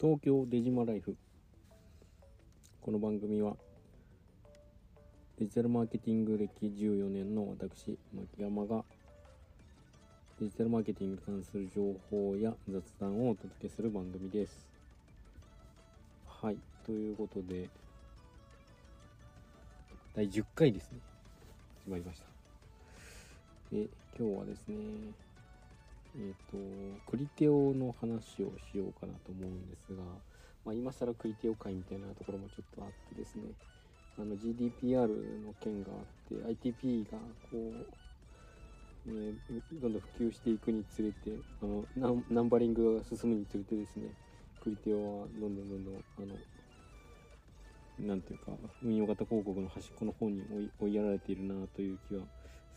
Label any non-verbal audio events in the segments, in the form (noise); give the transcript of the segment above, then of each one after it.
東京デジマライフ。この番組はデジタルマーケティング歴14年の私牧山がデジタルマーケティングに関する情報や雑談をお届けする番組です。はいということで第10回ですね。始まりました。で今日はですねえっ、ー、とクリテオの話をしようかなと思うんですが、まあ、今更クリテオ会みたいなところもちょっとあってですねあの GDPR の件があって ITP がこう、えー、どんどん普及していくにつれてあのナンバリングが進むにつれてですねクリテオはどんどんどんどんあのなんていうか運用型広告の端っこの方に追い追いやられているなという気は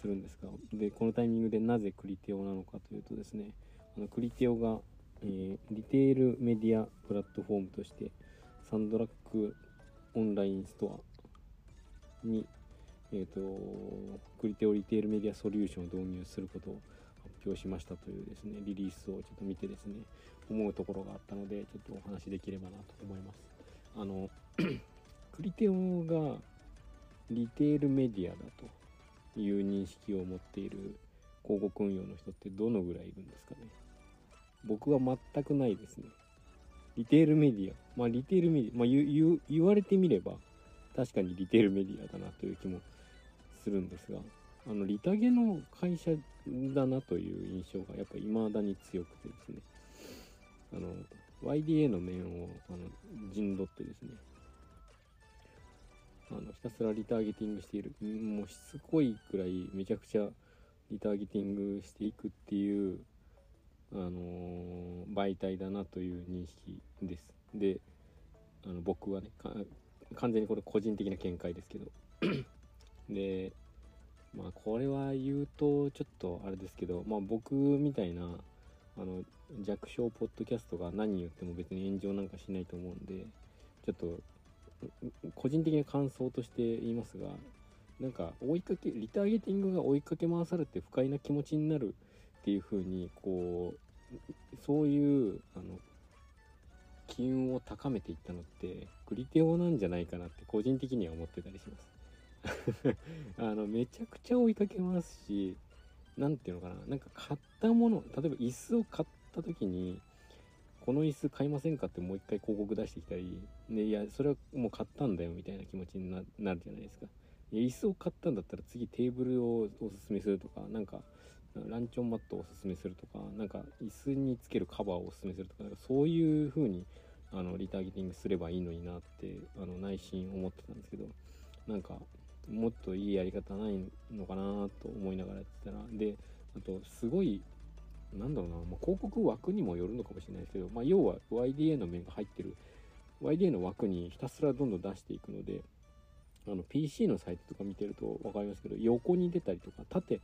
するんですがでこのタイミングでなぜクリテオなのかというとですねあのクリテオが、えー、リテールメディアプラットフォームとしてサンドラックオンラインストアに、えーと、クリテオリテールメディアソリューションを導入することを発表しましたというですねリリースをちょっと見てですね思うところがあったのでちょっとお話できればなと思います。あの (clears throat) クリテオがリテールメディアだという認識を持っている広告運用の人ってどのぐらいいるんですかね。僕は全くないですね。リテールメディア。まあリテールメディア。まあ言言われてみれば確かにリテールメディアだなという気もするんですがあのリタゲの会社だなという印象がやっぱ未だに強くてですね。あの YDA の面をあの陣取ってですねあのひたすらリターゲティングしている。もうしつこいくらいめちゃくちゃリターゲティングしていくっていうあのー、媒体だなという認識です。であの僕はね完全にこれ個人的な見解ですけど。(clears throat) でまあこれは言うとちょっとあれですけどまあ僕みたいなあの弱小ポッドキャストが何言っても別に炎上なんかしないと思うんでちょっと個人的な感想として言いますがなんか追いかけリターゲティングが追いかけ回されて不快な気持ちになるっていう風にこうそういうあの機運を高めていったのってグリテオなんじゃないかなって個人的には思ってたりします。(laughs) あのめちゃくちゃ追いかけますし何ていうのかななんか買ったもの例えば椅子を買った時にこの椅子買いませんかってもう一回広告出してきたり、ね、いや、それはもう買ったんだよみたいな気持ちになるじゃないですか。いや、椅子を買ったんだったら次テーブルをおすすめするとか、なんか、ランチョンマットをおすすめするとか、なんか椅子につけるカバーをおすすめするとか、なんかそういう風に、あの、リターゲティングすればいいのになって、あの、内心思ってたんですけど、なんか、もっといいやり方ないのかなと思いながらやってたら、で、あと、すごいなんだろうな、まあ、広告枠にもよるのかもしれないですけど、まあ、要は YDA の面が入ってる YDA の枠にひたすらどんどん出していくのであの PC のサイトとか見てると分かりますけど横に出たりとか縦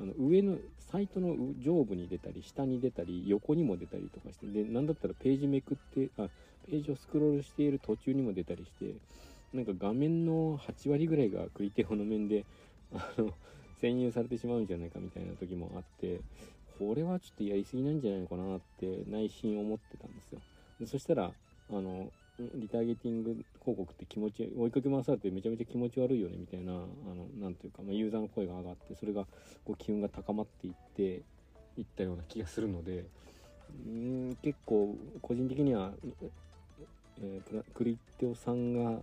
あの上のサイトの上部に出たり下に出たり横にも出たりとかしてで何だったらページめくってあページをスクロールしている途中にも出たりしてなんか画面の8割ぐらいがクリテオの面であの占有されてしまうんじゃないかみたいな時もあってこれはちょっとやりすぎなんじゃないのかなって内心思ってたんですよ。でそしたら、あの、リターゲティング広告って気持ち、追いかけ回されてめちゃめちゃ気持ち悪いよねみたいな、あの、なんというか、まあ、ユーザーの声が上がって、それが、こう、機運が高まっていって、いったような気がするので、うん結構、個人的には、えー、クリッテオさんが、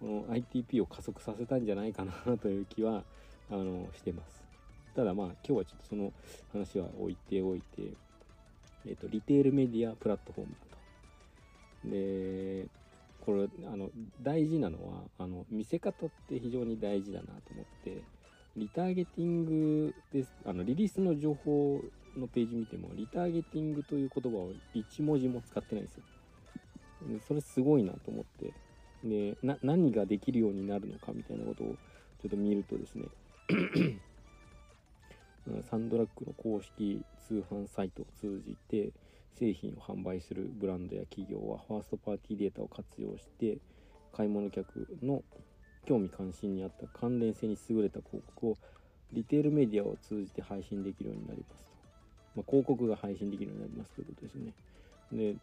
この ITP を加速させたんじゃないかなという気は、あの、してます。ただまあ今日はちょっとその話は置いておいて、えっ、と、リテールメディアプラットフォームだと。で、これ、あの、大事なのは、あの、見せ方って非常に大事だなと思って、リターゲティングです、あの、リリースの情報のページ見ても、リターゲティングという言葉を1文字も使ってないんですよ。それすごいなと思って、で、何ができるようになるのかみたいなことをちょっと見るとですねサンドラッグの公式通販サイトを通じて製品を販売するブランドや企業はファーストパーティーデータを活用して買い物客の興味関心にあった関連性に優れた広告をリテールメディアを通じて配信できるようになりますと。まあ、広告が配信できるようになりますということですね。で、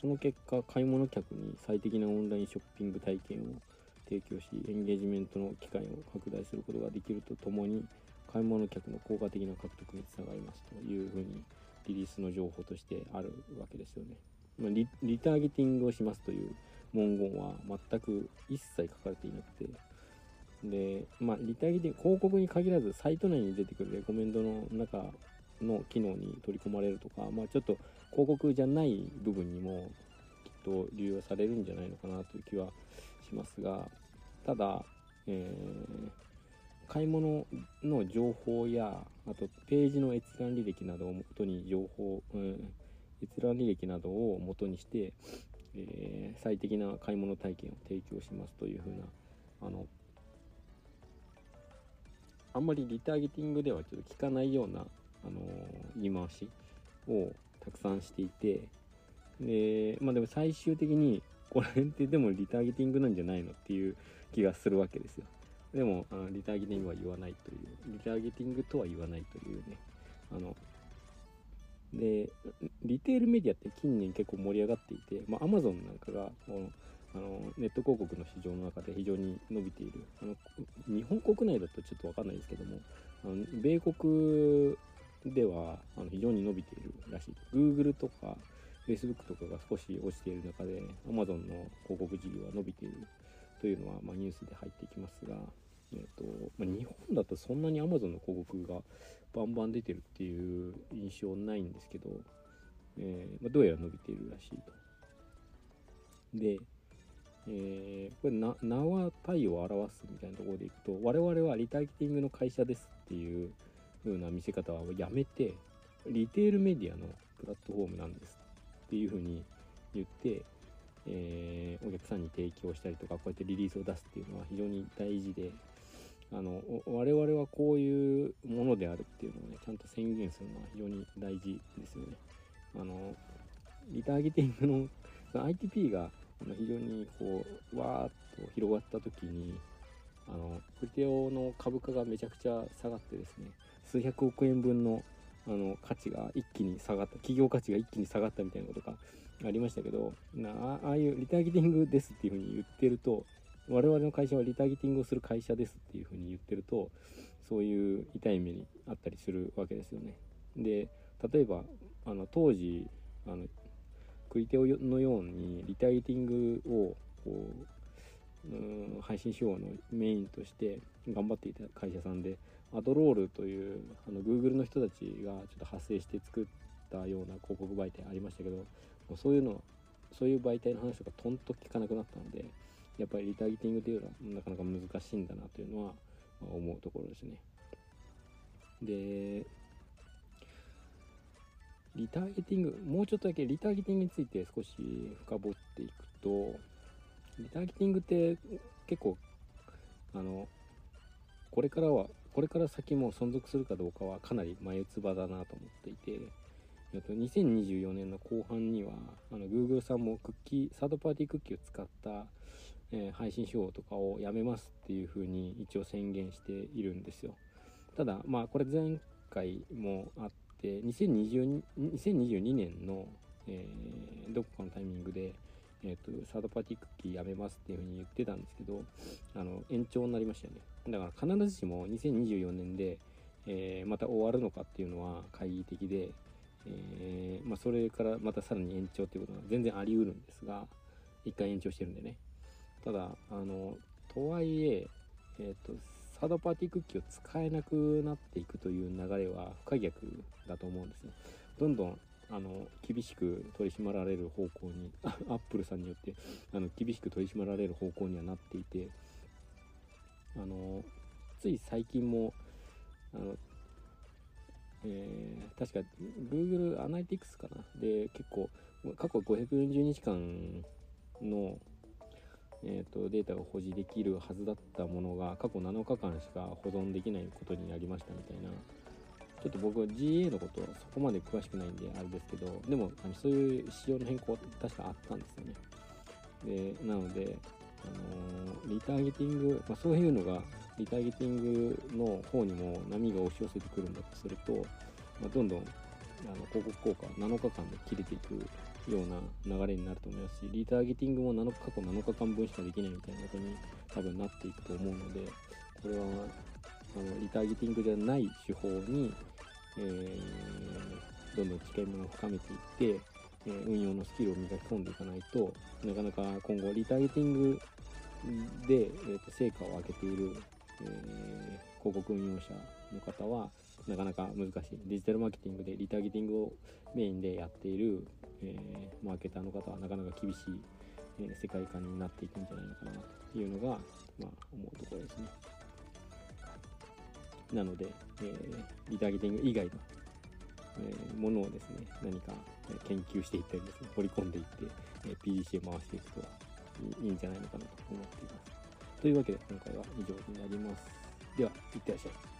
その結果買い物客に最適なオンラインショッピング体験を提供しエンゲージメントの機会を拡大することができるとともに買い物客の効果的な獲得につながりますというふうにリリースの情報としてあるわけですよね。ま、リターゲティングをしますという文言は全く一切書かれていなくてで、まあ、リターゲティング広告に限らずサイト内に出てくるレコメンドの中の機能に取り込まれるとか、まあ、ちょっと広告じゃない部分にもきっと利用されるんじゃないのかなという気はしますがただ、えー、買い物の情報やあとページの閲覧履歴などをもとに情報、うん、閲覧履歴などをもとにして、えー、最適な買い物体験を提供しますというふうなあのあんまりリターゲティングではちょっと聞かないような、あの言い回しをたくさんしていてでまあでも最終的にこれってでもリターゲティングなんじゃないのっていう気がするわけですよ。でもあのリターゲティングは言わないという。リターゲティングとは言わないというね。あのでリテールメディアって近年結構盛り上がっていて、まあ、Amazon なんかがこのあのネット広告の市場の中で非常に伸びている。あの日本国内だとちょっと分かんないですけどもあの米国ではあの非常に伸びているらしい。Google とか Facebook とかが少し落ちている中で Amazon の広告事業は伸びている。というのは、まあ、ニュースで入ってきますが、えーとまあ、日本だとそんなに Amazon の広告がバンバン出てるっていう印象ないんですけど、えー、まあ、どうやら伸びているらしいと。で、えー、これな、名は体を表すみたいなところでいくと、我々はリターゲティングの会社ですっていう風な見せ方はやめて、リテールメディアのプラットフォームなんですっていう風に言って、えー、お客さんに提供したりとか、こうやってリリースを出すっていうのは非常に大事で、あの我々はこういうものであるっていうのをねちゃんと宣言するのは非常に大事ですよね。あのリターゲティングの ITP が非常にこうわーっと広がった時にあのクリテオの株価がめちゃくちゃ下がってですね数百億円分のあの価値が一気に下がった企業価値が一気に下がったみたいなことがありましたけどなああいうリターゲティングですっていうふうに言ってると我々の会社はリターゲティングをする会社ですっていうふうに言ってるとそういう痛い目にあったりするわけですよね。で例えばあの当時あのクリテオのようにリターゲティングをこううん配信手法のメインとして頑張っていた会社さんでアドロールというあの Google の人たちがちょっと派生して作ったような広告媒体ありましたけどもうそういうのそういう媒体の話とかとんと聞かなくなったのでやっぱりリターゲティングというのはなかなか難しいんだなというのは思うところですね。で、リターゲティング、もうちょっとだけリターゲティングについて少し深掘っていくと、リターゲティングって結構、あの、これからは、これから先も存続するかどうかはかなり眉唾だなと思っていて、2024年の後半にはあの Google さんもクッキーサードパーティークッキーを使ったえー、配信手法とかをやめますっていうふうに一応宣言しているんですよ。ただ、まあこれ前回もあって、2020 2022年の、えー、どこかのタイミングで、えーと、サードパーティークッキーやめますっていうふうに言ってたんですけど、あの延長になりましたよね。だから必ずしも2024年で、えー、また終わるのかっていうのは懐疑的で、えー、まあ、それからまたさらに延長っていうことは全然あり得るんですが、一回延長してるんでね。ただあのとはいええーと、サードパーティークッキーを使えなくなっていくという流れは不可逆だと思うんですねどんどんあの厳しく取り締まられる方向に (laughs) アップルさんによってあの厳しく取り締まられる方向にはなっていてあのつい最近もあの、えー、確か Google アナリティクスかな。で結構過去540日間のえーと、データが保持できるはずだったものが過去7日間しか保存できないことになりましたみたいな。ちょっと僕は GA のことはそこまで詳しくないんであれですけどでもあのそういう仕様の変更は確かあったんですよね。でなので、あのー、リターゲティング、まあ、そういうのがリターゲティングの方にも波が押し寄せてくるんだとすると、まあ、どんどんあの広告効果7日間で切れていくような流れになると思いますしリターゲティングも7日過去7日間分しかできないみたいなことに多分なっていくと思うのでこれはあのリターゲティングじゃない手法に、えー、どんどん知見を深めていって、えー、運用のスキルを磨き込んでいかないとなかなか今後リターゲティングで、えー、と成果を上げている、えー、広告運用者の方はなかなか難しい。デジタルマーケティングでリターゲティングをメインでやっている、えー、マーケターの方はなかなか厳しい、えー、世界観になっていくんじゃないのかなというのが、まあ、思うところですね。なので、えー、リターゲティング以外の、えー、ものをですね何か研究していったりですね掘り込んでいって、え、PDC を回していくといいんじゃないのかなと思っています。というわけで今回は以上になりますでは、いってらっしゃい。